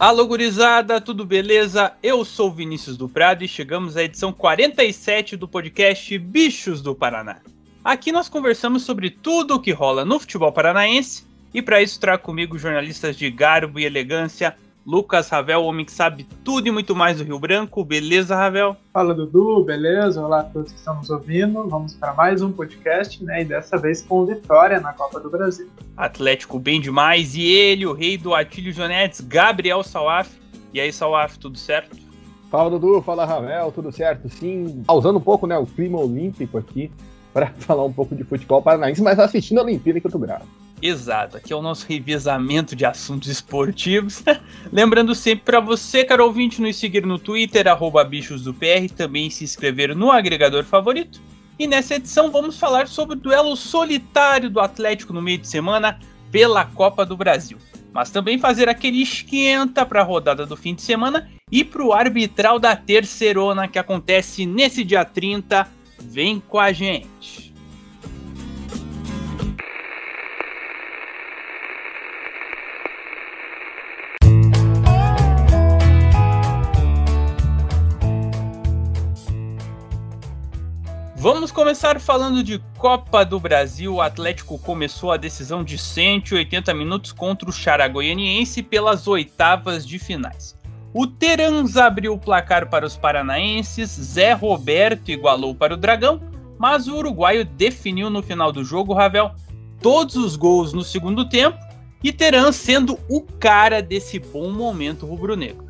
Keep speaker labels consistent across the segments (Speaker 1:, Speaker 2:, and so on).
Speaker 1: Alô, gurizada, tudo beleza? Eu sou Vinícius do Prado e chegamos à edição 47 do podcast Bichos do Paraná. Aqui nós conversamos sobre tudo o que rola no futebol paranaense e para isso trago comigo jornalistas de garbo e elegância, Lucas Ravel, homem que sabe tudo e muito mais do Rio Branco. Beleza, Ravel?
Speaker 2: Fala, Dudu, beleza? Olá a todos que estão nos ouvindo. Vamos para mais um podcast, né? E dessa vez com vitória na Copa do Brasil.
Speaker 1: Atlético bem demais. E ele, o rei do Atílio Jonetes, Gabriel Salaf. E aí, Salaf, tudo certo?
Speaker 3: Fala, Dudu. Fala, Ravel. Tudo certo? Sim. Usando um pouco, né, o clima olímpico aqui para falar um pouco de futebol paranaense, mas assistindo a Olimpíada que eu tô bravo.
Speaker 1: Exato, aqui é o nosso revezamento de assuntos esportivos. Lembrando sempre para você, caro ouvinte, nos seguir no Twitter, arroba bichos do PR, também se inscrever no agregador favorito. E nessa edição vamos falar sobre o duelo solitário do Atlético no meio de semana pela Copa do Brasil. Mas também fazer aquele esquenta para a rodada do fim de semana e para o arbitral da terceirona que acontece nesse dia 30. Vem com a gente! Vamos começar falando de Copa do Brasil. O Atlético começou a decisão de 180 minutos contra o Charagoianiense pelas oitavas de finais. O Terans abriu o placar para os paranaenses, Zé Roberto igualou para o Dragão, mas o uruguaio definiu no final do jogo, Ravel, todos os gols no segundo tempo e Terans sendo o cara desse bom momento rubro-negro.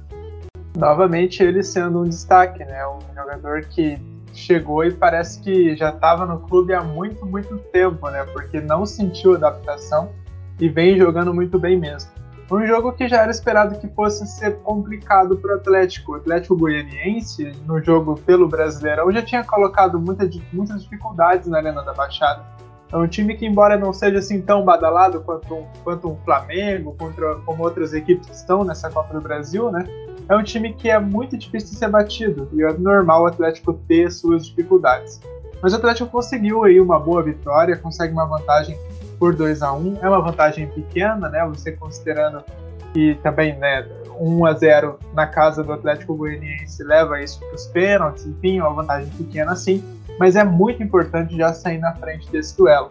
Speaker 2: Novamente ele sendo um destaque, né? Um jogador que chegou e parece que já estava no clube há muito, muito tempo, né? Porque não sentiu adaptação e vem jogando muito bem mesmo. Um jogo que já era esperado que fosse ser complicado para o Atlético. O Atlético Goianiense, no jogo pelo Brasileirão, já tinha colocado muita, muitas dificuldades na Arena da Baixada. É um time que, embora não seja assim tão badalado quanto um, quanto um Flamengo, contra, como outras equipes que estão nessa Copa do Brasil, né? É um time que é muito difícil de ser batido e é normal o Atlético ter suas dificuldades. Mas o Atlético conseguiu aí uma boa vitória, consegue uma vantagem por 2 a 1 É uma vantagem pequena, né? Você considerando que também, né, 1 a 0 na casa do Atlético Goianiense leva isso para os pênaltis, enfim, é uma vantagem pequena assim, mas é muito importante já sair na frente desse duelo.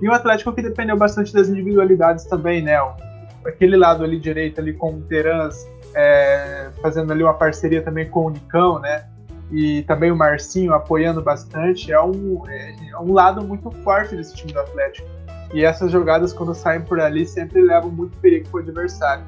Speaker 2: E o Atlético que dependeu bastante das individualidades também, né? Aquele lado ali direito ali com o Terans é, fazendo ali uma parceria também com o Nicão, né? E também o Marcinho apoiando bastante. É um, é, é um lado muito forte desse time do Atlético. E essas jogadas, quando saem por ali, sempre levam muito perigo para o adversário.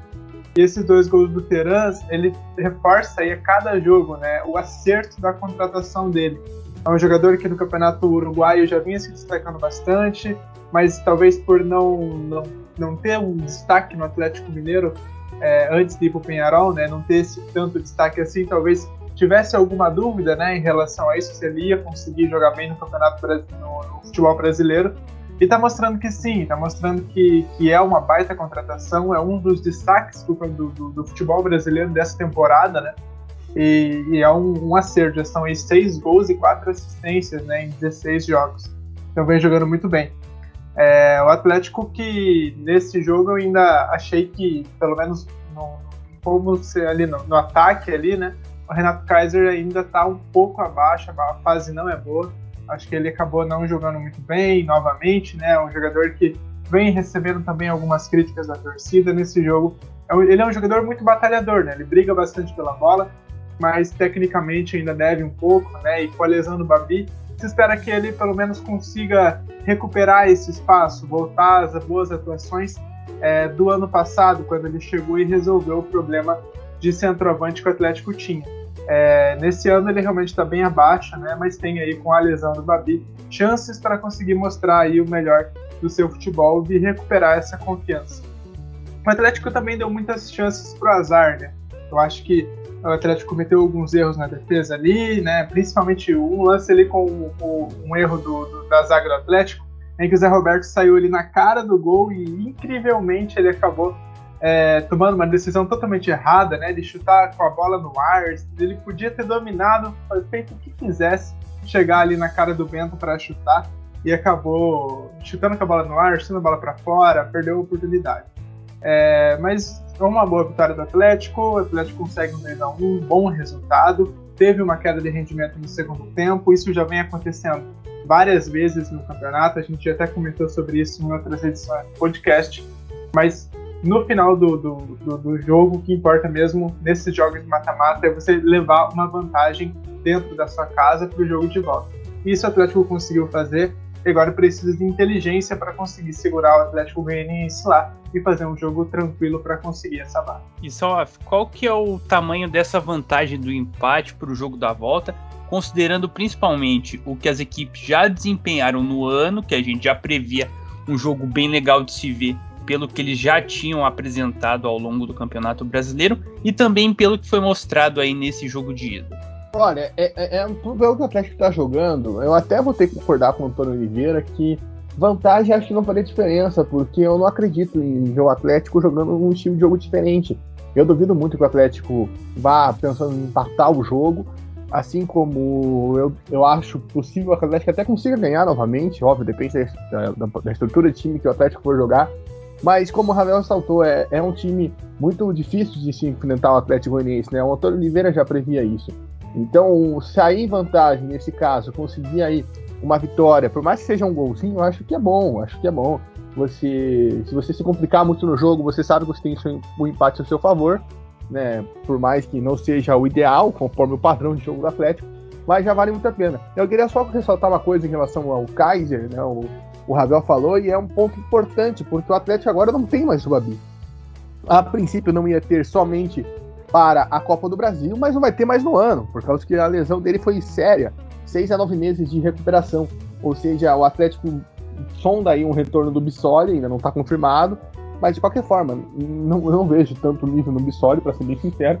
Speaker 2: E esses dois gols do Terans, ele reforça aí a cada jogo, né? O acerto da contratação dele. É um jogador que no Campeonato Uruguaio já vinha se destacando bastante, mas talvez por não, não, não ter um destaque no Atlético Mineiro, é, antes de ir para o Penharol, né, não ter esse tanto destaque assim, talvez tivesse alguma dúvida né, em relação a isso, se ele ia conseguir jogar bem no campeonato no, no futebol brasileiro. E está mostrando que sim, está mostrando que, que é uma baita contratação, é um dos destaques do, do, do futebol brasileiro dessa temporada, né? E, e é um, um, acerto, já são aí seis gols e quatro assistências né, em 16 jogos. Então vem jogando muito bem. É, o Atlético que nesse jogo eu ainda achei que, pelo menos no, como ser ali no, no, ataque ali, né? O Renato Kaiser ainda está um pouco abaixo, a fase não é boa. Acho que ele acabou não jogando muito bem novamente, né? Um jogador que vem recebendo também algumas críticas da torcida nesse jogo. É ele é um jogador muito batalhador, né? Ele briga bastante pela bola, mas tecnicamente ainda deve um pouco, né? E com a lesão do Babi, se espera que ele pelo menos consiga recuperar esse espaço, voltar às boas atuações é, do ano passado, quando ele chegou e resolveu o problema de centroavante que o Atlético tinha. É, nesse ano ele realmente está bem abaixo, né? Mas tem aí com a lesão do Babi chances para conseguir mostrar aí o melhor do seu futebol e recuperar essa confiança. O Atlético também deu muitas chances para o azar, né? Eu acho que o Atlético cometeu alguns erros na defesa ali, né? Principalmente um lance ali com um erro do, do, da zaga do Atlético, em que o Zé Roberto saiu ali na cara do gol e incrivelmente ele acabou é, tomando uma decisão totalmente errada, né? De chutar com a bola no ar. Ele podia ter dominado, feito o que quisesse, chegar ali na cara do Bento para chutar e acabou chutando com a bola no ar, chutando a bola para fora, perdeu a oportunidade. É, mas é uma boa vitória do Atlético, o Atlético consegue um 2x1, um bom resultado, teve uma queda de rendimento no segundo tempo, isso já vem acontecendo várias vezes no campeonato, a gente até comentou sobre isso em outras edições do podcast, mas no final do, do, do, do jogo, o que importa mesmo nesses jogos de mata-mata é você levar uma vantagem dentro da sua casa para o jogo de volta. Isso o Atlético conseguiu fazer, e agora precisa de inteligência para conseguir segurar o Atlético Goianiense lá e fazer um jogo tranquilo para conseguir essa vaga.
Speaker 1: E só, qual que é o tamanho dessa vantagem do empate para o jogo da volta, considerando principalmente o que as equipes já desempenharam no ano, que a gente já previa um jogo bem legal de se ver pelo que eles já tinham apresentado ao longo do Campeonato Brasileiro e também pelo que foi mostrado aí nesse jogo de ida.
Speaker 3: Olha, é, é, é tudo que o Atlético está jogando. Eu até vou ter que concordar com o Antônio Oliveira que vantagem acho que não faria diferença, porque eu não acredito em ver o Atlético jogando um estilo de jogo diferente. Eu duvido muito que o Atlético vá pensando em empatar o jogo, assim como eu, eu acho possível que o Atlético até consiga ganhar novamente, óbvio, depende da, da, da estrutura de time que o Atlético for jogar. Mas como o Ravel saltou, é, é um time muito difícil de se enfrentar o Atlético Goianiense, né? O Antônio Oliveira já previa isso. Então, sair em vantagem nesse caso, conseguir aí uma vitória, por mais que seja um golzinho, eu acho que é bom, acho que é bom. Você, se você se complicar muito no jogo, você sabe que você tem o empate a seu favor, né? Por mais que não seja o ideal, conforme o padrão de jogo do Atlético, mas já vale muito a pena. Eu queria só ressaltar uma coisa em relação ao Kaiser, né? O, o Ravel falou, e é um ponto importante, porque o Atlético agora não tem mais o Babi. A princípio não ia ter somente para a Copa do Brasil, mas não vai ter mais no ano, por causa que a lesão dele foi séria, seis a nove meses de recuperação. Ou seja, o Atlético sonda aí um retorno do Bissoli, ainda não está confirmado, mas de qualquer forma, não, não vejo tanto nível no Bissoli, para ser bem sincero.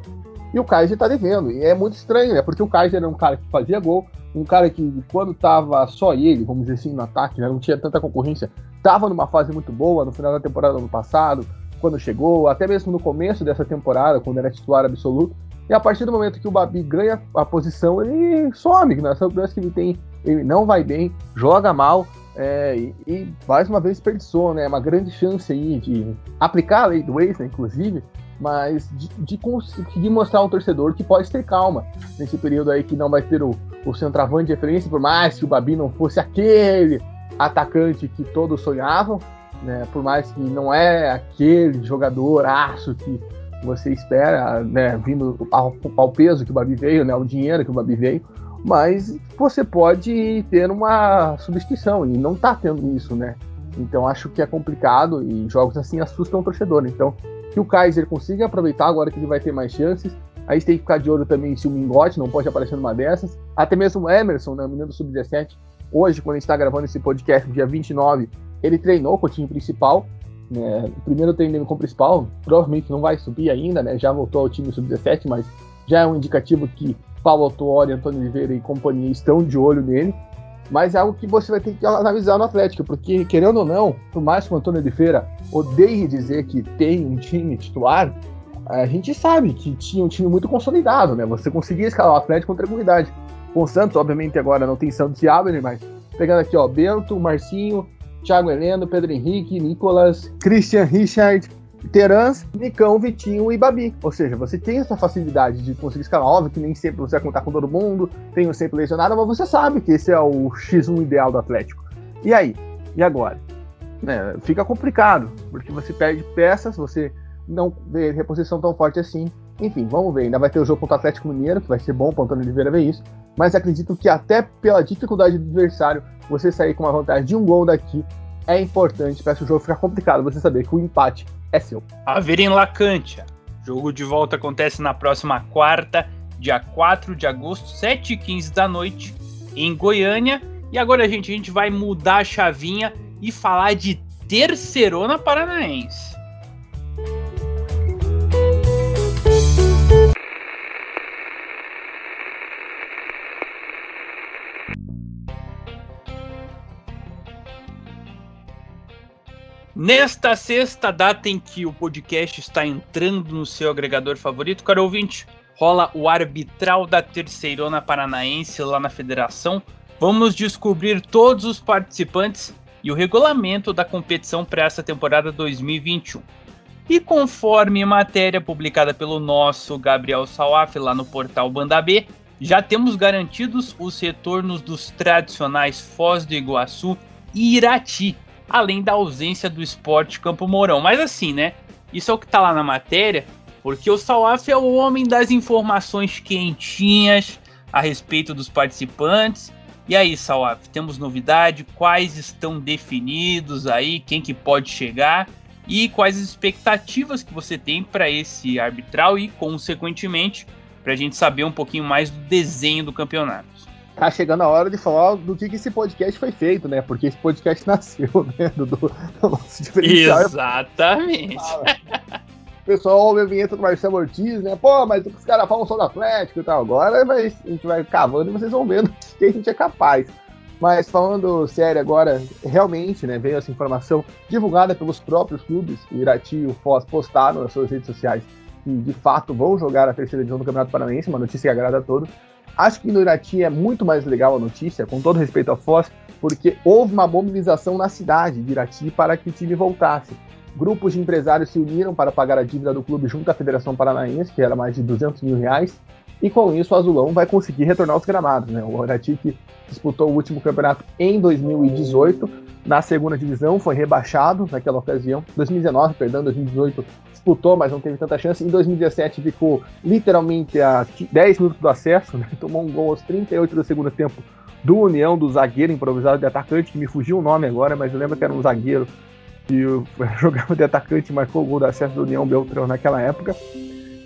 Speaker 3: E o Kaiser está devendo, e é muito estranho, né? Porque o Kaiser era um cara que fazia gol, um cara que, quando tava só ele, vamos dizer assim, no ataque, né? não tinha tanta concorrência, estava numa fase muito boa no final da temporada do ano passado, quando chegou, até mesmo no começo dessa temporada, quando era titular absoluto. E a partir do momento que o Babi ganha a posição, ele some, né? Essa que ele tem, ele não vai bem, joga mal, é, e, e, mais uma vez desperdiçou, né? Uma grande chance aí de aplicar a lei do ex, né, inclusive, mas de, de, conseguir mostrar ao torcedor que pode ter calma nesse período aí que não vai ter o, o centroavante de referência, por mais que o Babi não fosse aquele atacante que todos sonhavam, né? Por mais que não é aquele jogador aço que você espera, né? Vindo ao, ao, peso que o Babi veio, né? O dinheiro que o Babi veio, mas você pode ter uma substituição e não tá tendo isso, né? Então acho que é complicado e jogos assim assustam o torcedor. Então que o Kaiser consiga aproveitar agora que ele vai ter mais chances. A gente tem que ficar de olho também se o Mingote não pode aparecer numa dessas. Até mesmo o Emerson, né, menino do Sub-17, hoje, quando a gente está gravando esse podcast, dia 29, ele treinou com o time principal. Né? Primeiro treino com o principal, provavelmente não vai subir ainda, né? Já voltou ao time sub-17, mas já é um indicativo que Paulo Autuori, Antônio Oliveira e companhia estão de olho nele. Mas é algo que você vai ter que analisar no Atlético, porque, querendo ou não, por mais que o Antônio Oliveira odeie dizer que tem um time titular, a gente sabe que tinha um time muito consolidado, né? Você conseguia escalar o Atlético com tranquilidade. Com o Santos, obviamente, agora não tem Santos e Abner, mas pegando aqui, ó, Bento, Marcinho, Thiago Heleno, Pedro Henrique, Nicolas, Christian Richard, Terans, Nicão, Vitinho e Babi. Ou seja, você tem essa facilidade de conseguir escalar. Óbvio que nem sempre você vai contar com todo mundo, tem o sempre lesionado, mas você sabe que esse é o X1 ideal do Atlético. E aí? E agora? É, fica complicado, porque você perde peças, você não vê reposição tão forte assim. Enfim, vamos ver. Ainda vai ter o jogo contra o Atlético Mineiro, que vai ser bom para o Antônio Oliveira ver isso. Mas acredito que até pela dificuldade do adversário, você sair com uma vantagem de um gol daqui é importante para esse jogo ficar complicado. Você saber que o empate é seu.
Speaker 1: A ver em Lacantia. Jogo de volta acontece na próxima quarta, dia 4 de agosto, 7h15 da noite, em Goiânia. E agora, gente, a gente vai mudar a chavinha e falar de Terceirona Paranaense. Nesta sexta data em que o podcast está entrando no seu agregador favorito, caro ouvinte, rola o arbitral da Terceirona Paranaense lá na federação. Vamos descobrir todos os participantes e o regulamento da competição para essa temporada 2021. E conforme matéria publicada pelo nosso Gabriel Salaf lá no portal Banda B, já temos garantidos os retornos dos tradicionais Foz do Iguaçu e Irati, além da ausência do esporte Campo Mourão. Mas assim, né? Isso é o que tá lá na matéria, porque o Salaf é o homem das informações quentinhas a respeito dos participantes. E aí, Salaf, temos novidade? Quais estão definidos aí? Quem que pode chegar? E quais as expectativas que você tem para esse arbitral e, consequentemente, para a gente saber um pouquinho mais do desenho do campeonato.
Speaker 3: Tá chegando a hora de falar do que, que esse podcast foi feito, né? Porque esse podcast nasceu, né? Do, do, do
Speaker 1: nosso diferencial. Exatamente.
Speaker 3: O pessoal ouve a vinheta do Marcelo Ortiz, né? Pô, mas os caras falam só do Atlético e tal. Agora mas a gente vai cavando e vocês vão vendo que a gente é capaz. Mas falando sério agora, realmente, né, veio essa informação divulgada pelos próprios clubes, o Irati e o Foz postaram nas suas redes sociais que de fato vão jogar a terceira divisão do Campeonato Paranaense, uma notícia que agrada a todos. Acho que no Irati é muito mais legal a notícia, com todo respeito ao Foz, porque houve uma mobilização na cidade de Irati para que o time voltasse. Grupos de empresários se uniram para pagar a dívida do clube junto à Federação Paranaense, que era mais de 200 mil reais, e com isso o Azulão vai conseguir retornar aos gramados. Né? O Irati que disputou o último campeonato em 2018, na segunda divisão, foi rebaixado naquela ocasião, 2019, perdão, 2018 disputou, mas não teve tanta chance. Em 2017 ficou literalmente a 10 minutos do acesso, né? tomou um gol aos 38 do segundo tempo do União, do zagueiro improvisado de atacante, que me fugiu o nome agora, mas eu lembro que era um zagueiro que jogava de atacante e marcou o gol do acesso do União Beltrão naquela época.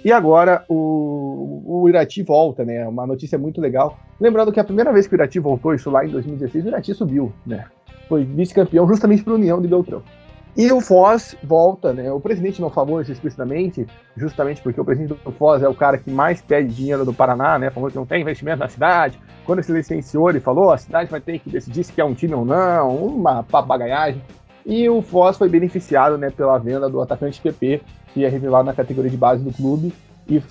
Speaker 3: E agora o, o Irati volta, né? Uma notícia muito legal. Lembrando que a primeira vez que o Irati voltou, isso lá em 2016, o Irati subiu, né? Foi vice-campeão justamente para o União de Beltrão. E o Foz volta, né? O presidente não falou isso explicitamente, justamente porque o presidente do Foz é o cara que mais pede dinheiro do Paraná, né? Falou que não tem investimento na cidade. Quando se licenciou, ele falou: a cidade vai ter que decidir se quer um time ou não, uma papagaiagem. E o Foz foi beneficiado, né, pela venda do atacante PP, que é revelado na categoria de base do clube e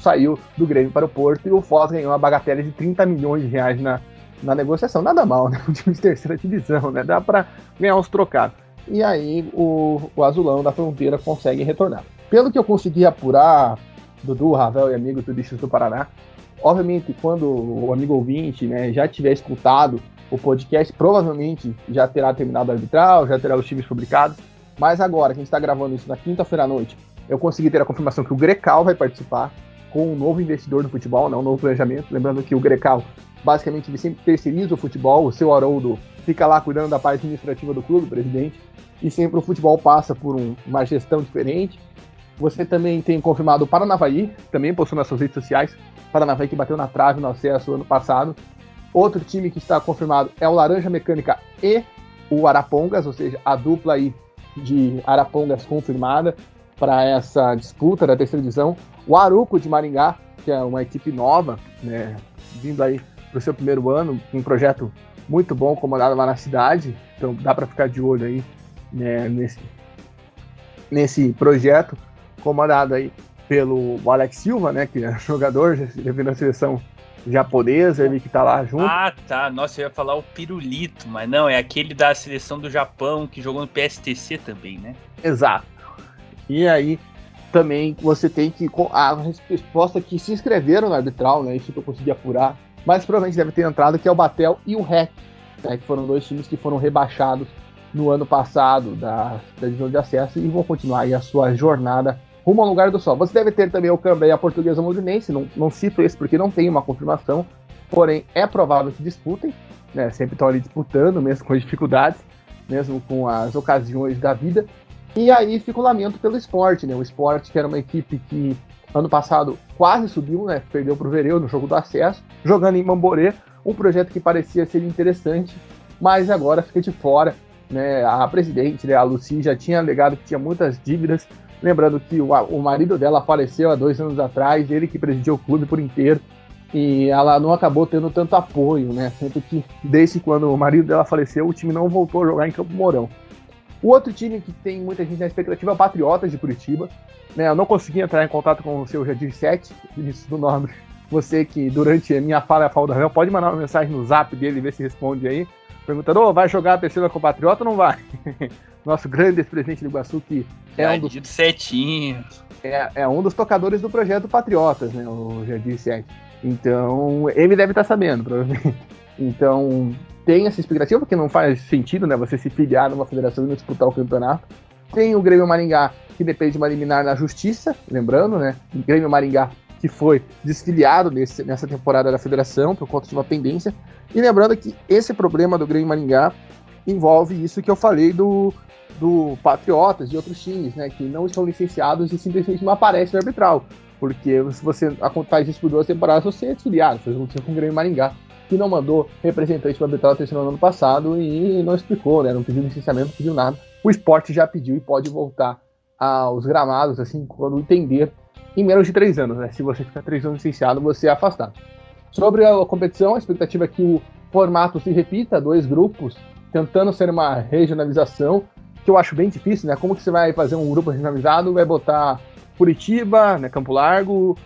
Speaker 3: saiu do Grêmio para o Porto. E o Foz ganhou uma bagatela de 30 milhões de reais na, na negociação. Nada mal, né? Um time de terceira divisão, né? Dá para ganhar uns trocados e aí o, o azulão da fronteira consegue retornar. Pelo que eu consegui apurar, Dudu, Ravel e amigo turistas do Paraná, obviamente quando o amigo ouvinte né, já tiver escutado o podcast, provavelmente já terá terminado o arbitral, já terá os times publicados, mas agora, que a gente está gravando isso na quinta-feira à noite, eu consegui ter a confirmação que o Grecal vai participar com um novo investidor do futebol, né, um novo planejamento. Lembrando que o Grecal, basicamente, ele sempre terceiriza o futebol, o seu Haroldo fica lá cuidando da parte administrativa do clube, presidente, e sempre o futebol passa por um, uma gestão diferente. Você também tem confirmado o Paranavaí, também postou nas suas redes sociais. Paranavaí que bateu na trave no acesso ano passado. Outro time que está confirmado é o Laranja Mecânica e o Arapongas, ou seja, a dupla aí de Arapongas confirmada para essa disputa da terceira divisão. O Aruco de Maringá, que é uma equipe nova, né, vindo aí para o seu primeiro ano, um projeto muito bom comandado lá na cidade, então dá para ficar de olho aí né, nesse, nesse projeto, comandado aí pelo Alex Silva, né, que é jogador, já na seleção japonesa, ele que tá lá junto.
Speaker 1: Ah, tá. Nossa, eu ia falar o Pirulito, mas não, é aquele da seleção do Japão que jogou no PSTC também, né?
Speaker 3: Exato. E aí também você tem que a resposta que se inscreveram no arbitral, né? Isso que eu consegui apurar, mas provavelmente deve ter entrado que é o Batel e o REC, né, que foram dois times que foram rebaixados no ano passado da, da divisão de acesso e vão continuar aí a sua jornada rumo ao lugar do sol. Você deve ter também o Cambé e a Portuguesa Molinense, não, não cito esse porque não tem uma confirmação, porém é provável que disputem, né, sempre estão ali disputando, mesmo com as dificuldades, mesmo com as ocasiões da vida. E aí fica o lamento pelo esporte, né? O esporte que era uma equipe que ano passado quase subiu, né? Perdeu para o Vereu no jogo do acesso, jogando em Mamborê, um projeto que parecia ser interessante, mas agora fica de fora né, a presidente, né, a Lucy, já tinha alegado que tinha muitas dívidas. Lembrando que o, o marido dela faleceu há dois anos atrás, ele que presidiu o clube por inteiro. E ela não acabou tendo tanto apoio, né? Tanto que desde quando o marido dela faleceu, o time não voltou a jogar em Campo Mourão. O outro time que tem muita gente na expectativa é o Patriotas de Curitiba. Né, eu não consegui entrar em contato com o seu Jadir 7, início do nome. Você que durante a minha fala e a fala do Ravel pode mandar uma mensagem no zap dele e ver se responde aí. Perguntando, oh, vai jogar a terceira com o Patriota ou não vai? Nosso grande ex-presidente do Iguaçu, que é um dos. É, é, um dos tocadores do projeto Patriotas, né? O Jadir 7. Então, ele deve estar sabendo, provavelmente. Então, tem essa expectativa, porque não faz sentido, né? Você se filiar numa federação e não disputar o campeonato. Tem o Grêmio Maringá, que depende de uma liminar na justiça, lembrando, né? O Grêmio Maringá, que foi desfiliado nesse, nessa temporada da federação por conta de uma pendência. E lembrando que esse problema do Grêmio Maringá envolve isso que eu falei do, do Patriotas e outros times, né? Que não estão licenciados e simplesmente não aparecem no arbitral. Porque se você faz isso por duas temporadas, você é desfiliado. Fez um com o Grêmio Maringá que não mandou representante para arbitrar o terceiro ano passado e não explicou, né? Não pediu licenciamento, não pediu nada. O esporte já pediu e pode voltar aos gramados, assim, quando entender, em menos de três anos, né? Se você ficar três anos licenciado, você é afastado. Sobre a competição, a expectativa é que o formato se repita, dois grupos, tentando ser uma regionalização, que eu acho bem difícil, né? Como que você vai fazer um grupo regionalizado, vai botar Curitiba, né, Campo Largo,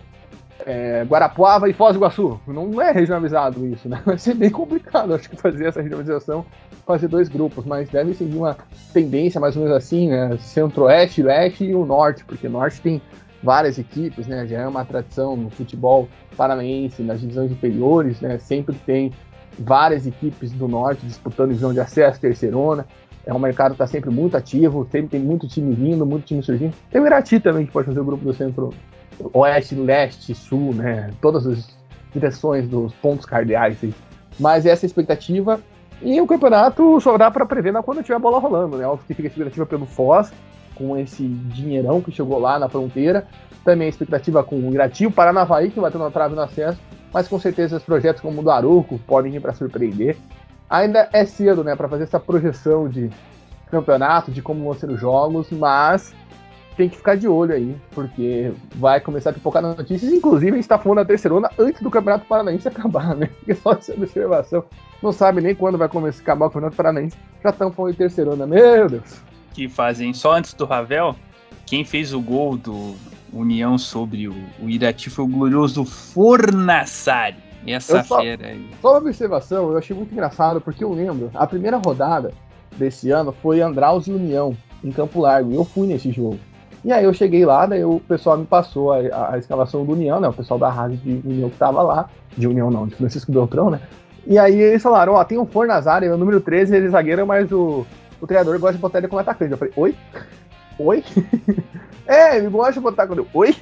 Speaker 3: é, Guarapuava e Foz do Iguaçu. Não é regionalizado isso, né? Vai ser bem complicado, acho que fazer essa regionalização, fazer dois grupos, mas deve seguir uma tendência mais ou menos assim, né? Centro-Oeste, Leste e o Norte, porque o Norte tem várias equipes, né? Já é uma tradição no futebol paranaense, nas divisões inferiores, né? Sempre tem várias equipes do Norte disputando divisão de acesso, terceirona. É um mercado que está sempre muito ativo, sempre tem muito time vindo, muito time surgindo. Tem o Irati também, que pode fazer o grupo do Centro oeste, leste, sul, né? Todas as direções dos pontos cardeais. Mas essa é a expectativa. E o campeonato só dá para prever na quando tiver a bola rolando, né? Óbvio que fica a expectativa pelo Foz, com esse dinheirão que chegou lá na fronteira. Também a expectativa com o Irati, o Paranavaí, que vai ter uma trave no acesso. Mas com certeza os projetos como o do Aruco podem vir para surpreender. Ainda é cedo, né, para fazer essa projeção de campeonato, de como vão ser os jogos, mas tem que ficar de olho aí, porque vai começar a pipocar notícias. Inclusive, a gente está falando da terceirona antes do Campeonato Paranaense acabar, né? Porque só essa observação. Não sabe nem quando vai começar a acabar o Campeonato Paranaense. Já estão falando de terceirona, meu Deus.
Speaker 1: Que fazem só antes do Ravel. Quem fez o gol do União sobre o, o Irati foi o glorioso Fornassari. Essa
Speaker 3: só,
Speaker 1: fera aí.
Speaker 3: Só uma observação, eu achei muito engraçado, porque eu lembro, a primeira rodada desse ano foi Andraus e União, em Campo Largo, eu fui nesse jogo. E aí eu cheguei lá, daí o pessoal me passou a, a escalação do União, né? O pessoal da rádio de União que tava lá. De União não, de Francisco Beltrão, né? E aí eles falaram, ó, tem um Fornazari, é o número 13, ele é zagueiro, mas o, o treinador gosta de botar ele como atacante. Eu falei, oi? Oi? é, ele gosta de botar eu, oi?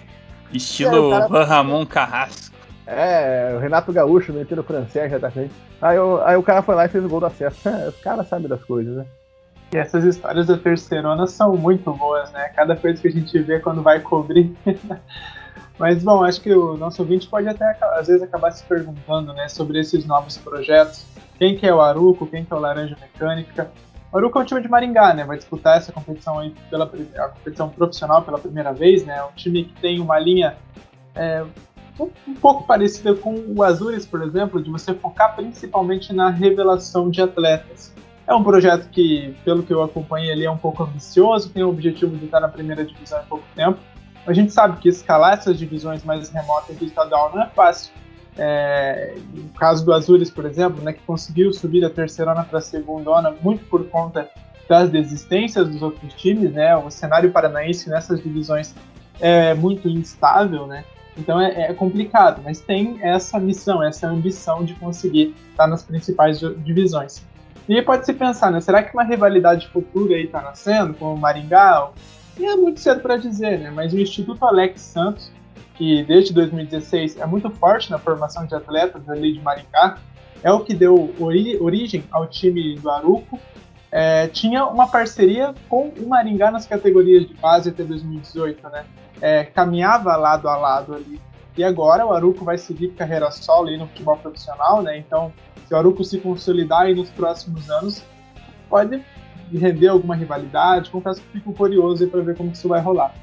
Speaker 1: Estilo aí, cara... Ramon Carrasco.
Speaker 3: É, o Renato Gaúcho metendo o francês atacante. Aí, eu, aí o cara foi lá e fez o gol do acesso. É, os caras sabem das coisas, né?
Speaker 2: E essas histórias da terceirona são muito boas, né? Cada coisa que a gente vê quando vai cobrir. Mas, bom, acho que o nosso ouvinte pode até, às vezes, acabar se perguntando, né, sobre esses novos projetos. Quem que é o Aruco, quem que é o Laranja Mecânica. O Aruco é um time de Maringá, né? Vai disputar essa competição aí pela a competição profissional pela primeira vez, né? Um time que tem uma linha é, um, um pouco parecida com o Azures, por exemplo, de você focar principalmente na revelação de atletas. É um projeto que, pelo que eu acompanhei ali, é um pouco ambicioso, tem o objetivo de estar na primeira divisão em pouco tempo. A gente sabe que escalar essas divisões mais remotas do estadual não é fácil. É, no caso do Azures, por exemplo, né, que conseguiu subir da terceirona para a segundona muito por conta das desistências dos outros times, né? O cenário paranaense nessas divisões é muito instável, né? Então é, é, complicado, mas tem essa missão, essa ambição de conseguir estar nas principais divisões. E pode se pensar, né? Será que uma rivalidade futura aí tá nascendo com o Maringá? E é muito cedo para dizer, né? Mas o Instituto Alex Santos, que desde 2016 é muito forte na formação de atletas ali de Maringá, é o que deu ori origem ao time do Aruco. É, tinha uma parceria com o Maringá nas categorias de base até 2018, né? É, caminhava lado a lado ali. E agora o Aruco vai seguir carreira solo aí no futebol profissional, né? Então se o Aruco se consolidar aí nos próximos anos, pode render alguma rivalidade. Confesso que fico curioso para ver como isso vai rolar.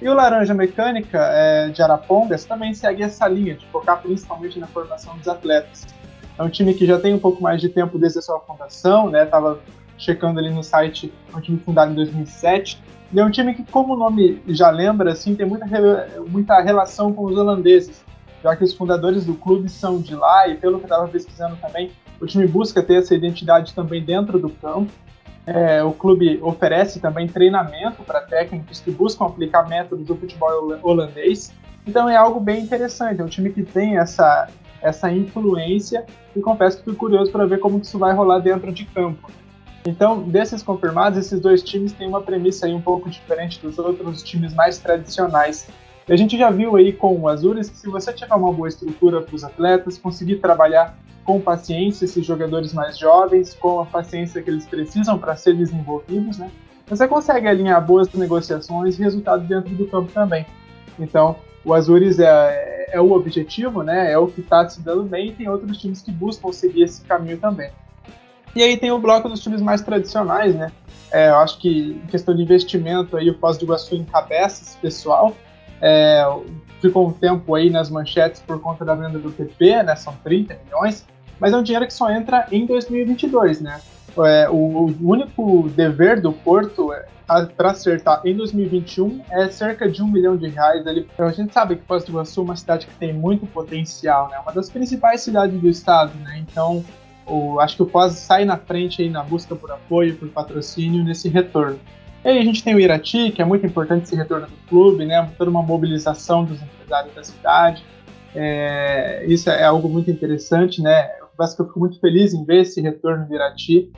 Speaker 2: E o Laranja Mecânica é, de Arapongas também segue essa linha de focar principalmente na formação dos atletas. É um time que já tem um pouco mais de tempo desde a sua fundação, né? Tava checando ali no site, é um time fundado em 2007. E é um time que, como o nome já lembra, assim, tem muita, muita relação com os holandeses, já que os fundadores do clube são de lá e, pelo que eu estava pesquisando também, o time busca ter essa identidade também dentro do campo. É, o clube oferece também treinamento para técnicos que buscam aplicar métodos do futebol holandês. Então é algo bem interessante. É um time que tem essa, essa influência e confesso que fui curioso para ver como isso vai rolar dentro de campo. Então, desses confirmados, esses dois times têm uma premissa aí um pouco diferente dos outros times mais tradicionais. E a gente já viu aí com o Azures que se você tiver uma boa estrutura para os atletas, conseguir trabalhar com paciência esses jogadores mais jovens, com a paciência que eles precisam para ser desenvolvidos, né? Você consegue alinhar boas negociações e resultados dentro do campo também. Então, o Azures é, é o objetivo, né? É o que está se dando bem e tem outros times que buscam seguir esse caminho também. E aí tem o bloco dos times mais tradicionais, né? É, eu acho que em questão de investimento aí o Foz do Iguaçu encabeça esse pessoal. É, ficou um tempo aí nas manchetes por conta da venda do PP, né? São 30 milhões mas é um dinheiro que só entra em 2022, né? É, o, o, único dever do Porto é, para acertar em 2021 é cerca de um milhão de reais. Ali. Então a gente sabe que Foz do Iguaçu é uma cidade que tem muito potencial, né? Uma das principais cidades do estado, né? Então o, acho que o Foz sai na frente aí na busca por apoio, por patrocínio nesse retorno. E aí a gente tem o Irati, que é muito importante esse retorno do clube, né? Toda uma mobilização dos empresários da cidade. É, isso é algo muito interessante, né? confesso que eu fico muito feliz em ver esse retorno de Irati.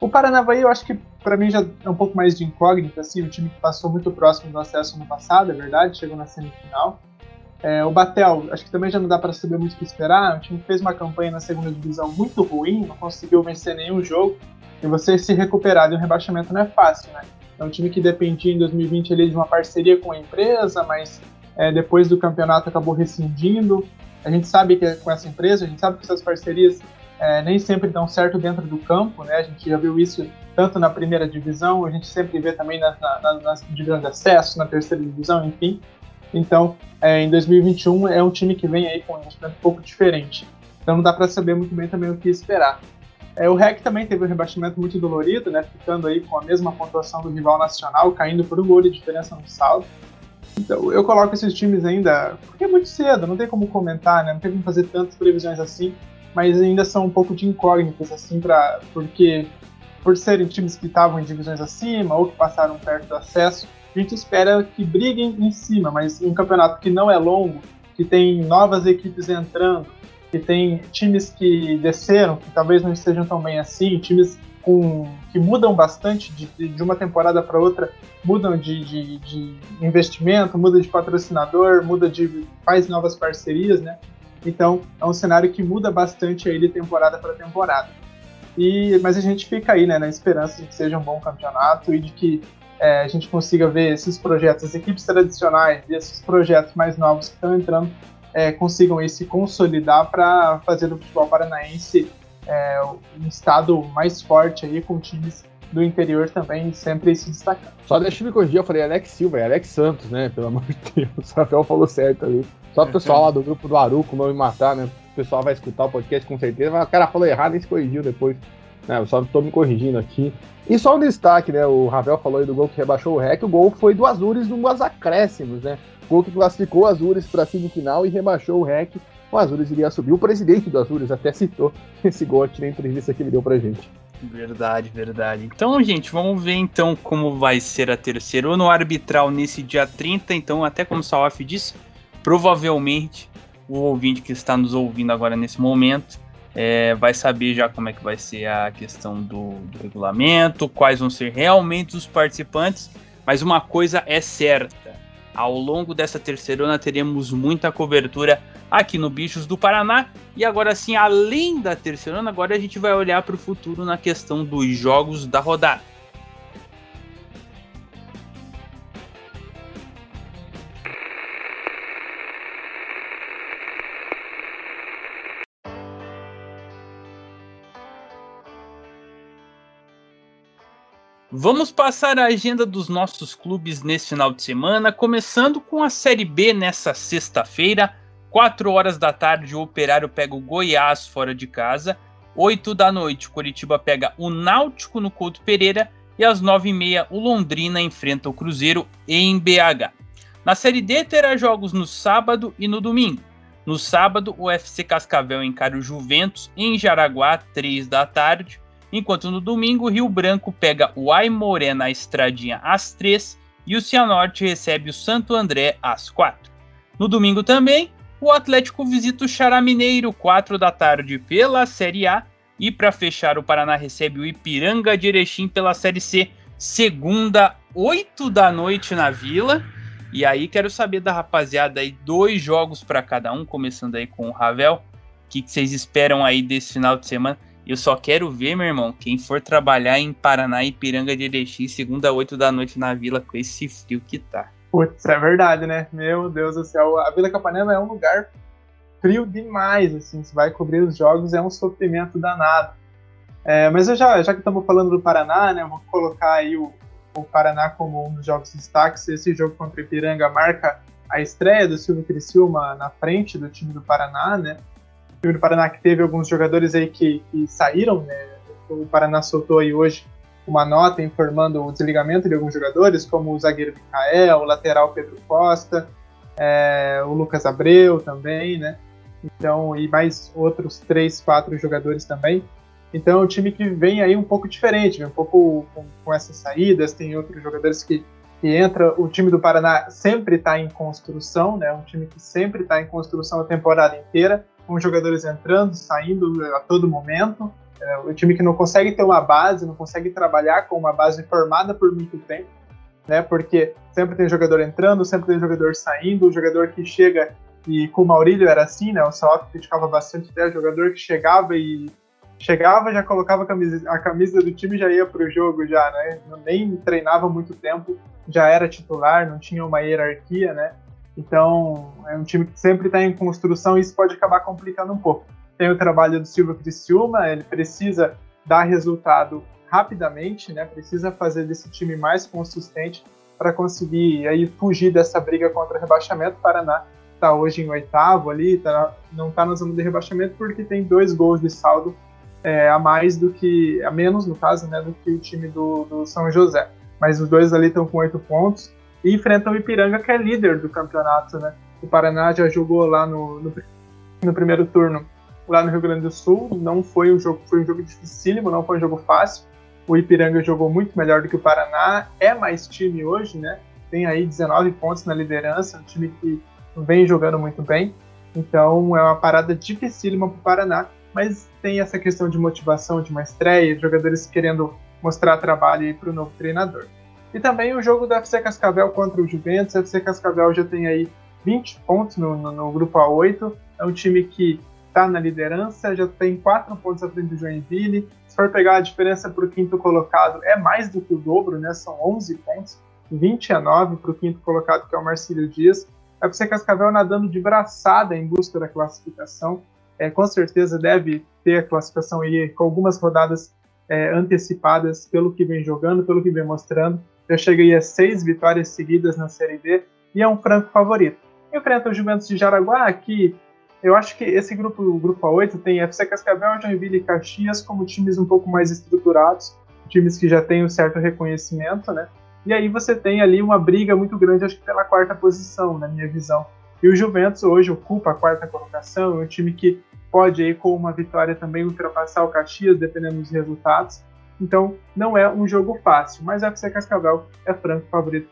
Speaker 2: O Paranavaí, eu acho que para mim já é um pouco mais de incógnita, assim, o time que passou muito próximo do acesso no passado, é verdade, chegou na semifinal. É, o Batel, acho que também já não dá para saber muito o que esperar. O time fez uma campanha na segunda divisão muito ruim, não conseguiu vencer nenhum jogo. E você se recuperar de um rebaixamento não é fácil, né? É um time que dependia em 2020 ali de uma parceria com a empresa, mas é, depois do campeonato acabou rescindindo. A gente sabe que é com essa empresa, a gente sabe que essas parcerias é, nem sempre dão certo dentro do campo, né? A gente já viu isso tanto na primeira divisão, a gente sempre vê também na, na, na divisão de acesso, na terceira divisão, enfim. Então, é, em 2021 é um time que vem aí com um investimento um pouco diferente. Então não dá para saber muito bem também o que esperar. É, o REC também teve um rebaixamento muito dolorido, né? Ficando aí com a mesma pontuação do rival nacional, caindo por um gol de diferença no saldo. Então, eu coloco esses times ainda, porque é muito cedo, não tem como comentar, né? Não tem como fazer tantas previsões assim, mas ainda são um pouco de incógnitas, assim, pra, porque por serem times que estavam em divisões acima ou que passaram perto do acesso, a gente espera que briguem em cima, mas um campeonato que não é longo, que tem novas equipes entrando, que tem times que desceram, que talvez não estejam tão bem assim, times com, que mudam bastante de, de uma temporada para outra, mudam de, de, de, investimento, muda de patrocinador, muda de faz novas parcerias, né? Então é um cenário que muda bastante aí de temporada para temporada. E mas a gente fica aí, né, na esperança de que seja um bom campeonato e de que é, a gente consiga ver esses projetos, as equipes tradicionais e esses projetos mais novos que estão entrando é, consigam aí se consolidar para fazer do futebol paranaense é, um estado mais forte aí, com times do interior também sempre se destacando.
Speaker 3: Só deixa eu me corrigir, eu falei Alex Silva, é Alex Santos, né? Pelo amor de Deus, o Rafael falou certo ali. Só o pessoal lá do grupo do Aruco não me matar, né? O pessoal vai escutar o podcast com certeza, mas o cara falou errado e se corrigiu depois. É, eu só tô me corrigindo aqui. E só um destaque, né? O Ravel falou aí do gol que rebaixou o REC, o gol foi do Azures nos acréscimos, né? O gol que classificou o Azures para semifinal e rebaixou o REC o Azures iria subir. O presidente do Azures até citou esse gol aqui na entrevista que ele deu pra gente.
Speaker 1: Verdade, verdade. Então, gente, vamos ver então como vai ser a terceira no arbitral nesse dia 30. Então, até como o Salaf disse, provavelmente o ouvinte que está nos ouvindo agora nesse momento é, vai saber já como é que vai ser a questão do, do regulamento, quais vão ser realmente os participantes. Mas uma coisa é certa: ao longo dessa terceirona teremos muita cobertura aqui no Bichos do Paraná. E agora sim, além da terceira, agora a gente vai olhar para o futuro na questão dos jogos da rodada. Vamos passar a agenda dos nossos clubes nesse final de semana, começando com a Série B nessa sexta-feira. 4 horas da tarde, o Operário pega o Goiás fora de casa. 8 da noite, o Coritiba pega o Náutico no Couto Pereira e às 9h30 o Londrina enfrenta o Cruzeiro em BH. Na Série D terá jogos no sábado e no domingo. No sábado, o FC Cascavel encara o Juventus em Jaraguá, 3 da tarde, enquanto no domingo Rio Branco pega o Aimoré na Estradinha às 3 e o Cianorte recebe o Santo André às 4. No domingo também, o Atlético visita o Xará Mineiro, 4 da tarde pela Série A, e para fechar, o Paraná recebe o Ipiranga de Erechim pela Série C, segunda, 8 da noite na Vila. E aí quero saber da rapaziada aí, dois jogos para cada um, começando aí com o Ravel. O que, que vocês esperam aí desse final de semana? Eu só quero ver, meu irmão, quem for trabalhar em Paraná e Piranga de Erechim, segunda, 8 da noite na Vila, com esse frio que tá.
Speaker 2: Putz, é verdade, né? Meu Deus do céu. A Vila Capanema é um lugar frio demais, assim. Se vai cobrir os jogos, é um sofrimento danado. É, mas eu já, já que estamos falando do Paraná, né? Vou colocar aí o, o Paraná como um dos jogos destaques. Esse jogo contra Ipiranga marca a estreia do Silvio Criciúma na frente do time do Paraná, né? Time do Paraná que teve alguns jogadores aí que, que saíram, né? O Paraná soltou aí hoje uma nota informando o desligamento de alguns jogadores, como o zagueiro Micael, o lateral Pedro Costa, é, o Lucas Abreu também, né? Então, e mais outros três, quatro jogadores também. Então é um time que vem aí um pouco diferente, um pouco com, com essas saídas, tem outros jogadores que, que entra. O time do Paraná sempre está em construção, né? Um time que sempre está em construção a temporada inteira, com jogadores entrando, saindo a todo momento. É um time que não consegue ter uma base, não consegue trabalhar com uma base formada por muito tempo, né? Porque sempre tem jogador entrando, sempre tem jogador saindo, o jogador que chega e com o Maurílio era assim, né? O Salop criticava bastante até o jogador que chegava e chegava, já colocava a camisa, a camisa do time já ia para o jogo já, né? Nem treinava muito tempo, já era titular, não tinha uma hierarquia, né? Então é um time que sempre está em construção e isso pode acabar complicando um pouco. Tem o trabalho do Silvio Criciúma, ele precisa dar resultado rapidamente, né? Precisa fazer desse time mais consistente para conseguir aí fugir dessa briga contra o rebaixamento. O Paraná está hoje em oitavo ali, tá, não está na zona de rebaixamento porque tem dois gols de saldo é, a mais do que, a menos no caso, né, do que o time do, do São José. Mas os dois ali estão com oito pontos e enfrentam o Ipiranga, que é líder do campeonato, né? O Paraná já jogou lá no, no, no, primeiro turno, lá no Rio Grande do Sul. Não foi um jogo, foi um jogo dificílimo, não foi um jogo fácil. O Ipiranga jogou muito melhor do que o Paraná, é mais time hoje, né? Tem aí 19 pontos na liderança, um time que vem jogando muito bem. Então é uma parada dificílima para o Paraná, mas tem essa questão de motivação de uma estreia, jogadores querendo mostrar trabalho para o novo treinador. E também o jogo do FC Cascavel contra o Juventus. O FC Cascavel já tem aí 20 pontos no, no, no grupo A8. É um time que está na liderança, já tem 4 pontos à frente do Joinville. Se for pegar a diferença para o quinto colocado, é mais do que o dobro, né? São 11 pontos, 20 a 9 para o quinto colocado, que é o Marcílio Dias. O FC Cascavel nadando de braçada em busca da classificação é, com certeza deve ter a classificação aí com algumas rodadas é, antecipadas pelo que vem jogando, pelo que vem mostrando. Já cheguei a seis vitórias seguidas na Série D e é um franco favorito. Enfrenta o Juventus de Jaraguá, que eu acho que esse grupo, o grupo A8, tem FC Cascavel, Joinville e Caxias como times um pouco mais estruturados, times que já têm um certo reconhecimento, né? E aí você tem ali uma briga muito grande, acho que pela quarta posição, na minha visão. E o Juventus hoje ocupa a quarta colocação, é um time que pode aí com uma vitória também ultrapassar o Caxias, dependendo dos resultados. Então, não é um jogo fácil, mas a FC Cascavel é franco favorito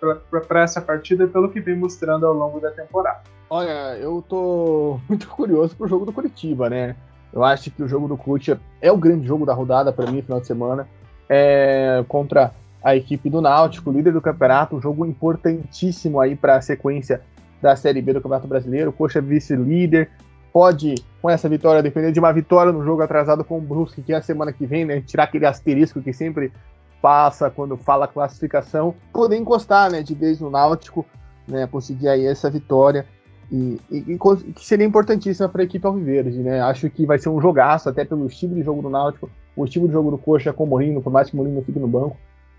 Speaker 2: para essa partida, pelo que vem mostrando ao longo da temporada.
Speaker 3: Olha, eu tô muito curioso pro jogo do Curitiba, né? Eu acho que o jogo do Curitiba é o grande jogo da rodada para mim, final de semana, é contra a equipe do Náutico, líder do campeonato, um jogo importantíssimo aí para a sequência da Série B do Campeonato Brasileiro. Coxa vice-líder, pode, com essa vitória, depender de uma vitória no jogo atrasado com o Brusque, que é a semana que vem, né? Tirar aquele asterisco que sempre passa quando fala classificação, poder encostar, né, de vez no Náutico, né, conseguir aí essa vitória e, e, e que seria importantíssima para a equipe alviverde, né? Acho que vai ser um jogaço até pelo estilo de jogo do Náutico, o estilo de jogo do Coxa com o Mourinho, por mais que o Mourinho fique no banco,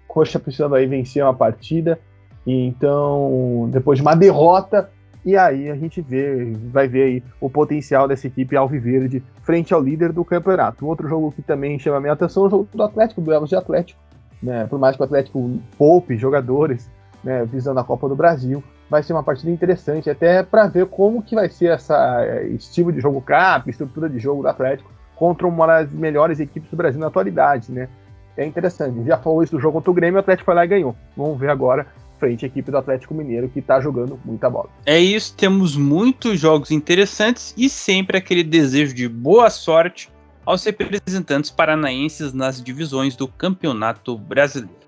Speaker 3: Coxa precisando aí vencer uma partida e então depois de uma derrota E aí a gente vê, vai ver aí o potencial dessa equipe alviverde frente ao líder do campeonato. Um outro jogo que também chama minha atenção é o jogo do Atlético, duelos de Atlético. Né? Por mais que o Atlético poupe jogadores, né, visando a Copa do Brasil, vai ser uma partida interessante, até para ver como que vai ser essa eh, estilo de jogo cap, estrutura de jogo do Atlético contra uma das melhores equipes do Brasil na atualidade, né? É interessante. Já falou isso do jogo contra o Grêmio, o Atlético foi lá e ganhou. Vamos ver agora frente à equipe do Atlético Mineiro, que está jogando muita bola.
Speaker 1: É isso, temos muitos jogos interessantes e sempre aquele desejo de boa sorte aos representantes paranaenses nas divisões do Campeonato Brasileiro.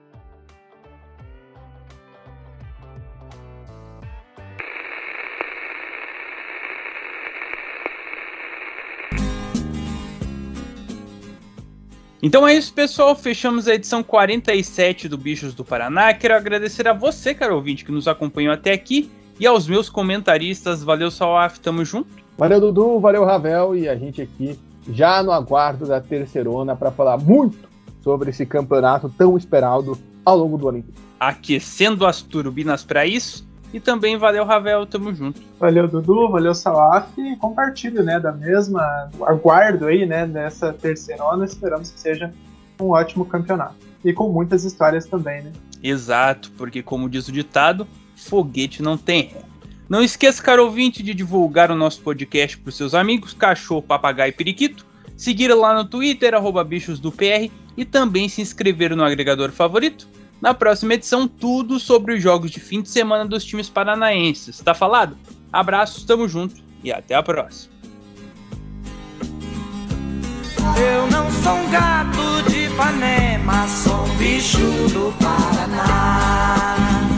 Speaker 1: Então é isso, pessoal. Fechamos a edição 47 do Bichos do Paraná. Quero agradecer a você, caro ouvinte, que nos acompanhou até aqui. E aos meus comentaristas. Valeu, Salaf. Tamo junto.
Speaker 3: Valeu, Dudu. Valeu, Ravel. E a gente aqui já no aguardo da terceirona para falar muito sobre esse campeonato tão esperado ao longo do ano.
Speaker 1: Aquecendo as turbinas para isso. E também valeu, Ravel, tamo junto.
Speaker 2: Valeu, Dudu, valeu, Salaf, e compartilho, né, da mesma, aguardo aí, né, nessa terceirona, esperamos que seja um ótimo campeonato. E com muitas histórias também, né.
Speaker 1: Exato, porque como diz o ditado, foguete não tem ré. Não esqueça, caro ouvinte, de divulgar o nosso podcast para seus amigos, cachorro, papagaio e periquito, seguir lá no Twitter, arroba bichos do PR, e também se inscrever no agregador favorito na próxima edição, tudo sobre os jogos de fim de semana dos times paranaenses. Tá falado? Abraços, tamo junto e até a próxima.
Speaker 4: Eu não sou um gato de Ipanema, sou um bicho do Paraná.